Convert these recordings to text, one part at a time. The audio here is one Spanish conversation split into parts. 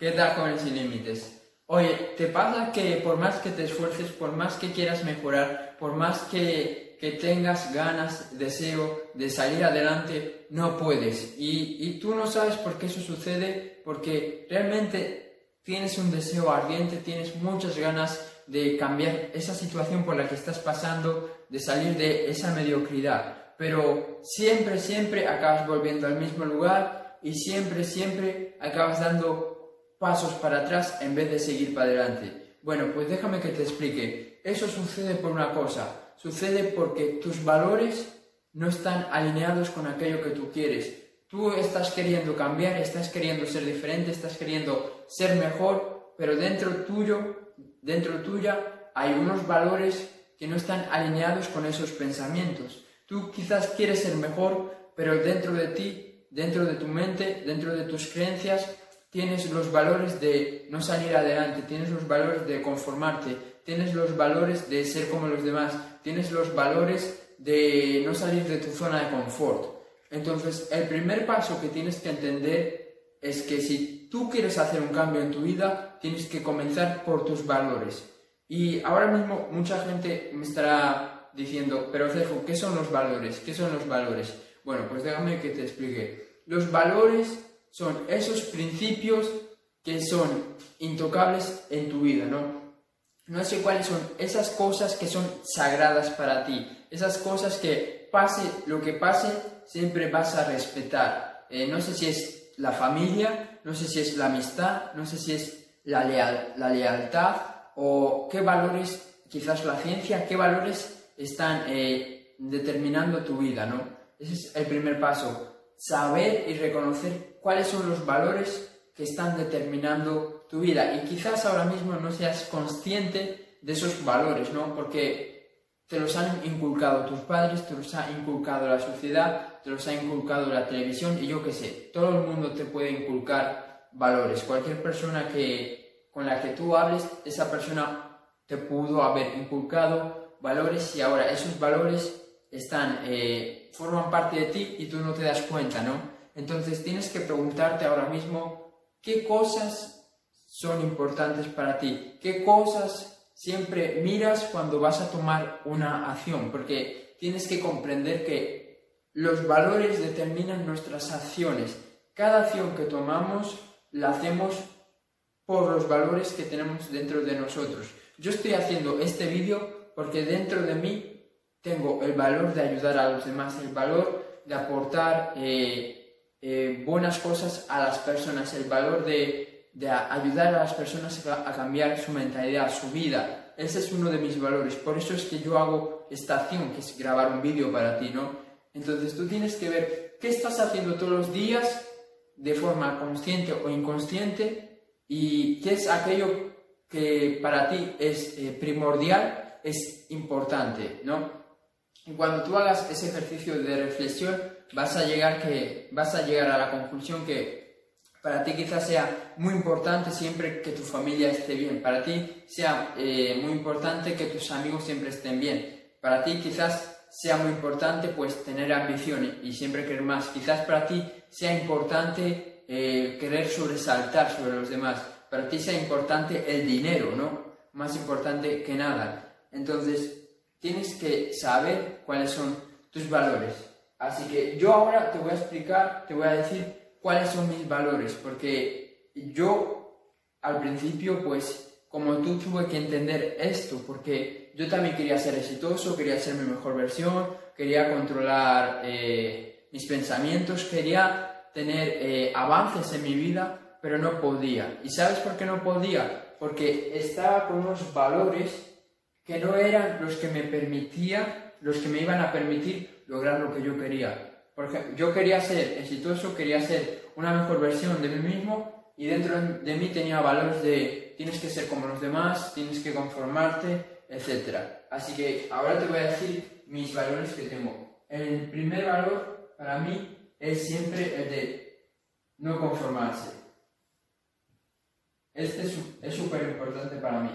¿Qué tal jóvenes sin límites? Oye, ¿te pasa que por más que te esfuerces, por más que quieras mejorar, por más que, que tengas ganas, deseo de salir adelante, no puedes? Y, y tú no sabes por qué eso sucede, porque realmente tienes un deseo ardiente, tienes muchas ganas de cambiar esa situación por la que estás pasando, de salir de esa mediocridad. Pero siempre, siempre acabas volviendo al mismo lugar y siempre, siempre acabas dando pasos para atrás en vez de seguir para adelante. Bueno, pues déjame que te explique. Eso sucede por una cosa. Sucede porque tus valores no están alineados con aquello que tú quieres. Tú estás queriendo cambiar, estás queriendo ser diferente, estás queriendo ser mejor, pero dentro tuyo, dentro tuya, hay unos valores que no están alineados con esos pensamientos. Tú quizás quieres ser mejor, pero dentro de ti, dentro de tu mente, dentro de tus creencias, tienes los valores de no salir adelante, tienes los valores de conformarte, tienes los valores de ser como los demás, tienes los valores de no salir de tu zona de confort. Entonces, el primer paso que tienes que entender es que si tú quieres hacer un cambio en tu vida, tienes que comenzar por tus valores. Y ahora mismo mucha gente me estará diciendo, pero Cejo, ¿qué son los valores? ¿Qué son los valores? Bueno, pues déjame que te explique. Los valores son esos principios que son intocables en tu vida, ¿no? No sé cuáles son esas cosas que son sagradas para ti, esas cosas que pase lo que pase, siempre vas a respetar. Eh, no sé si es la familia, no sé si es la amistad, no sé si es la, la lealtad o qué valores, quizás la ciencia, qué valores están eh, determinando tu vida, ¿no? Ese es el primer paso saber y reconocer cuáles son los valores que están determinando tu vida. Y quizás ahora mismo no seas consciente de esos valores, ¿no? Porque te los han inculcado tus padres, te los ha inculcado la sociedad, te los ha inculcado la televisión y yo qué sé, todo el mundo te puede inculcar valores. Cualquier persona que, con la que tú hables, esa persona te pudo haber inculcado valores y ahora esos valores están, eh, forman parte de ti y tú no te das cuenta, ¿no? Entonces tienes que preguntarte ahora mismo qué cosas son importantes para ti, qué cosas siempre miras cuando vas a tomar una acción, porque tienes que comprender que los valores determinan nuestras acciones. Cada acción que tomamos la hacemos por los valores que tenemos dentro de nosotros. Yo estoy haciendo este vídeo porque dentro de mí tengo el valor de ayudar a los demás, el valor de aportar eh, eh, buenas cosas a las personas, el valor de, de, ayudar a las personas a, cambiar su mentalidad, su vida. Ese es uno de mis valores. Por eso es que yo hago esta acción, que es grabar un vídeo para ti, ¿no? Entonces tú tienes que ver qué estás haciendo todos los días de forma consciente o inconsciente y qué es aquello que para ti es eh, primordial, es importante, ¿no? Cuando tú hagas ese ejercicio de reflexión, vas a llegar, que, vas a, llegar a la conclusión que para ti quizás sea muy importante siempre que tu familia esté bien, para ti sea eh, muy importante que tus amigos siempre estén bien, para ti quizás sea muy importante pues tener ambiciones y siempre querer más, quizás para ti sea importante eh, querer sobresaltar sobre los demás, para ti sea importante el dinero, ¿no? Más importante que nada. Entonces, tienes que saber cuáles son tus valores. Así que yo ahora te voy a explicar, te voy a decir cuáles son mis valores, porque yo al principio, pues, como tú tuve que entender esto, porque yo también quería ser exitoso, quería ser mi mejor versión, quería controlar eh, mis pensamientos, quería tener eh, avances en mi vida, pero no podía. ¿Y sabes por qué no podía? Porque estaba con unos valores que no eran los que me permitía, los que me iban a permitir lograr lo que yo quería. Porque yo quería ser exitoso, quería ser una mejor versión de mí mismo y dentro de mí tenía valores de tienes que ser como los demás, tienes que conformarte, etc. Así que ahora te voy a decir mis valores que tengo. El primer valor para mí es siempre el de no conformarse. Este es súper importante para mí.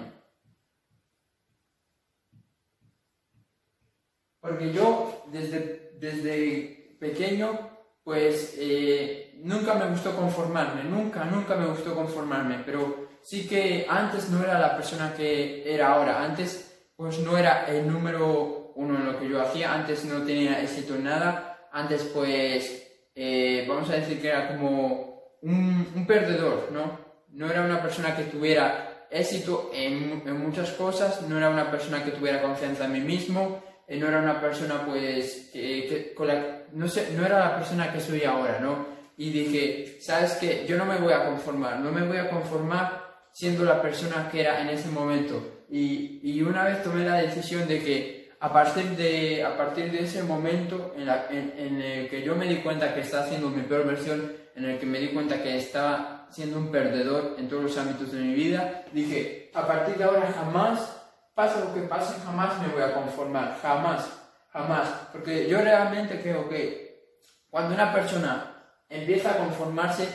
Porque yo desde, desde pequeño, pues eh, nunca me gustó conformarme, nunca, nunca me gustó conformarme, pero sí que antes no era la persona que era ahora, antes pues no era el número uno en lo que yo hacía, antes no tenía éxito en nada, antes pues eh, vamos a decir que era como un, un, perdedor, ¿no? No era una persona que tuviera éxito en, en muchas cosas, no era una persona que tuviera confianza en mí mismo, eh, no era una persona pues que, con la, no, sé, no era la persona que soy ahora, ¿no? Y dije, ¿sabes qué? Yo no me voy a conformar, no me voy a conformar siendo la persona que era en ese momento. Y, y una vez tomé la decisión de que a partir de, a partir de ese momento en, en, en, el que yo me di cuenta que estaba haciendo mi peor versión, en el que me di cuenta que estaba siendo un perdedor en todos los ámbitos de mi vida, dije, a partir de ahora jamás pase lo que pase, jamás me voy a conformar, jamás, jamás. Porque yo realmente creo que cuando una persona empieza a conformarse,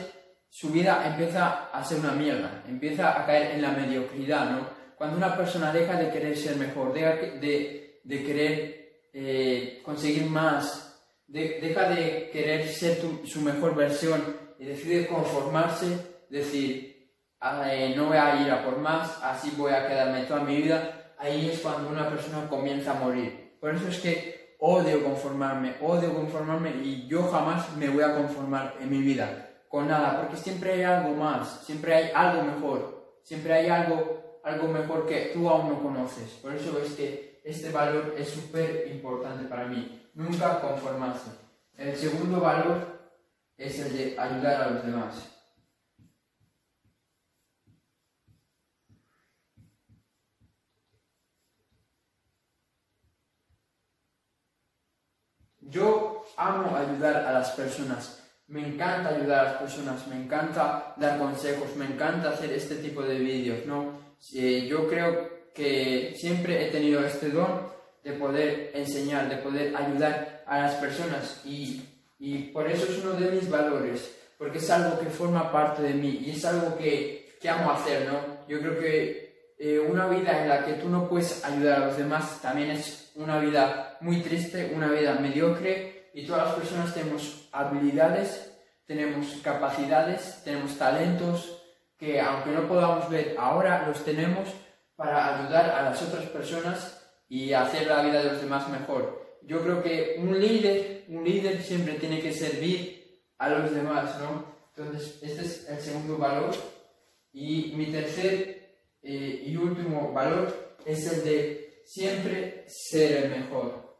su vida empieza a ser una mierda, empieza a caer en la mediocridad, ¿no? Cuando una persona deja de querer ser mejor, deja de, de querer eh, conseguir más, deja de querer ser su mejor versión y decide conformarse, decir, ah, eh, no voy a ir a por más, así voy a quedarme toda mi vida, ahí es cuando una persona comienza a morir. Por eso es que odio conformarme, odio conformarme y yo jamás me voy a conformar en mi vida con nada, porque siempre hay algo más, siempre hay algo mejor, siempre hay algo, algo mejor que tú aún no conoces. Por eso es que este valor es súper importante para mí, nunca conformarse. El segundo valor es el de ayudar a los demás. Yo amo ayudar a las personas. Me encanta ayudar a las personas, me encanta dar consejos, me encanta hacer este tipo de vídeos, ¿no? yo creo que siempre he tenido este don de poder enseñar, de poder ayudar a las personas y, y por eso es uno de mis valores, porque es algo que forma parte de mí y es algo que, que amo hacer, ¿no? Yo creo que eh, una vida en la que tú no puedes ayudar a los demás también es una vida muy triste, una vida mediocre y todas las personas tenemos habilidades, tenemos capacidades, tenemos talentos que aunque no podamos ver ahora, los tenemos para ayudar a las otras personas y hacer la vida de los demás mejor. Yo creo que un líder, un líder siempre tiene que servir a los demás, ¿no? Entonces, este es el segundo valor. Y mi tercer eh, y último valor es el de siempre ser el mejor.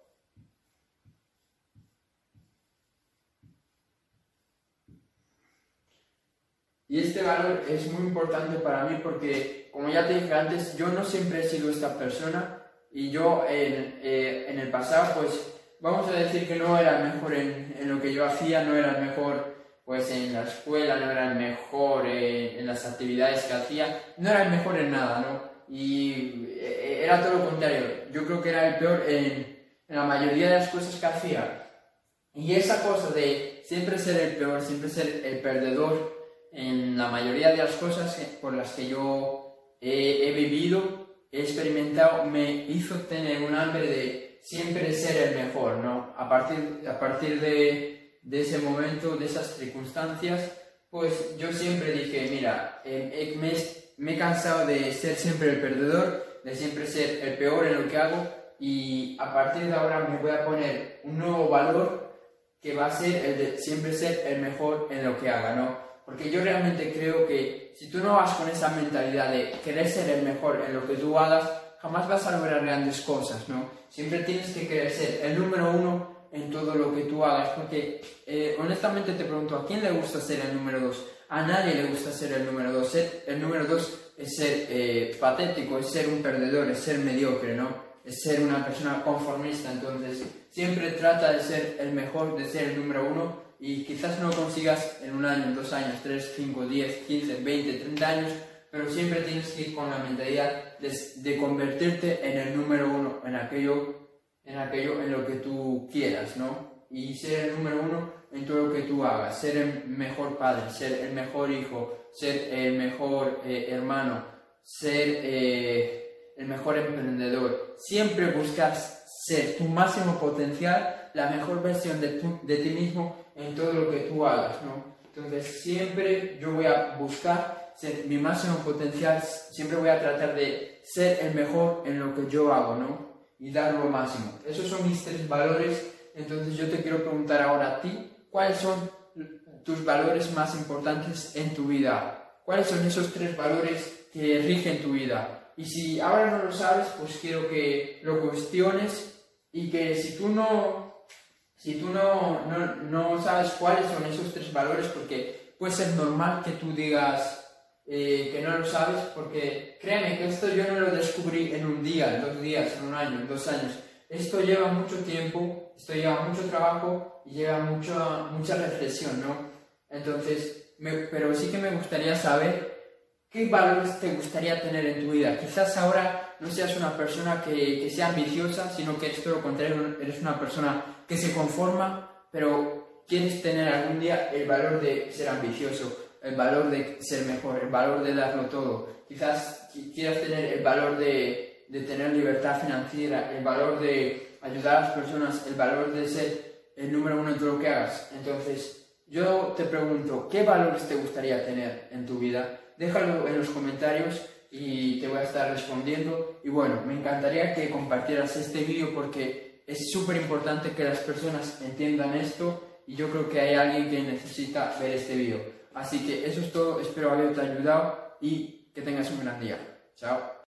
Y este valor es muy importante para mí porque, como ya te dije antes, yo no siempre he sido esta persona y yo en, eh, en el pasado, pues vamos a decir que no era el mejor en, en, lo que yo hacía, no era el mejor pues en la escuela, no era el mejor en, en las actividades que hacía, no era el mejor en nada, ¿no? y eh, era todo lo contrario. Yo creo que era el peor en, la mayoría de las cosas que hacía. Y esa cosa de siempre ser el peor, siempre ser el perdedor en la mayoría de las cosas por las que yo he, vivido, he experimentado, me hizo tener un hambre de siempre ser el mejor, ¿no? A partir, a partir de, de ese momento, de esas circunstancias, pues yo siempre dije, mira, eh, me, me he cansado de ser siempre el perdedor, de siempre ser el peor en lo que hago y a partir de ahora me voy a poner un nuevo valor que va a ser el de siempre ser el mejor en lo que haga, ¿no? Porque yo realmente creo que si tú no vas con esa mentalidad de querer ser el mejor en lo que tú hagas, jamás vas a lograr grandes cosas, ¿no? Siempre tienes que querer ser el número uno en todo lo que tú hagas, porque eh, honestamente te pregunto, ¿a quién le gusta ser el número dos? A nadie le gusta ser el número dos. El número dos es ser eh, patético, es ser un perdedor, es ser mediocre, ¿no? Es ser una persona conformista. Entonces, siempre trata de ser el mejor, de ser el número uno y quizás no consigas en un año, dos años, tres, cinco, diez, quince, veinte, treinta años, pero siempre tienes que ir con la mentalidad de, de convertirte en el número uno, en aquello, en aquello en lo que tú quieras, ¿no? Y ser el número uno en todo lo que tú hagas, ser el mejor padre, ser el mejor hijo, ser el mejor eh, hermano, ser eh, el mejor emprendedor. Siempre buscas ser tu máximo potencial, la mejor versión de, de ti mismo en todo lo que tú hagas, ¿no? Entonces siempre yo voy a buscar ser mi máximo potencial, siempre voy a tratar de ser el mejor en lo que yo hago, ¿no? Y dar lo máximo. Esos son mis tres valores. Entonces yo te quiero preguntar ahora a ti, ¿cuáles son tus valores más importantes en tu vida? ¿Cuáles son esos tres valores que rigen tu vida? Y si ahora no lo sabes, pues quiero que lo cuestiones y que si tú no si tú no, no, no, sabes cuáles son esos tres valores, porque puede ser normal que tú digas eh, que no lo sabes, porque créeme que esto yo no lo descubrí en un día, en dos días, en un año, en dos años. Esto lleva mucho tiempo, esto lleva mucho trabajo y lleva mucho, mucha reflexión, ¿no? Entonces, pero sí que me gustaría saber qué valores te gustaría tener en tu vida. Quizás ahora no seas una persona que, sea ambiciosa, sino que es todo lo contrario, eres una persona que se conforma, pero quieres tener algún día el valor de ser ambicioso, el valor de ser mejor, el valor de darlo todo. Quizás quieras tener el valor de, de tener libertad financiera, el valor de ayudar a las personas, el valor de ser el número uno en todo lo que hagas. Entonces, yo te pregunto, ¿qué valores te gustaría tener en tu vida? Déjalo en los comentarios y te voy a estar respondiendo. Y bueno, me encantaría que compartieras este vídeo porque es súper importante que las personas entiendan esto y yo creo que hay alguien que necesita ver este vídeo. Así que eso es todo, espero haberte ayudado y que tengas un gran día. Chao.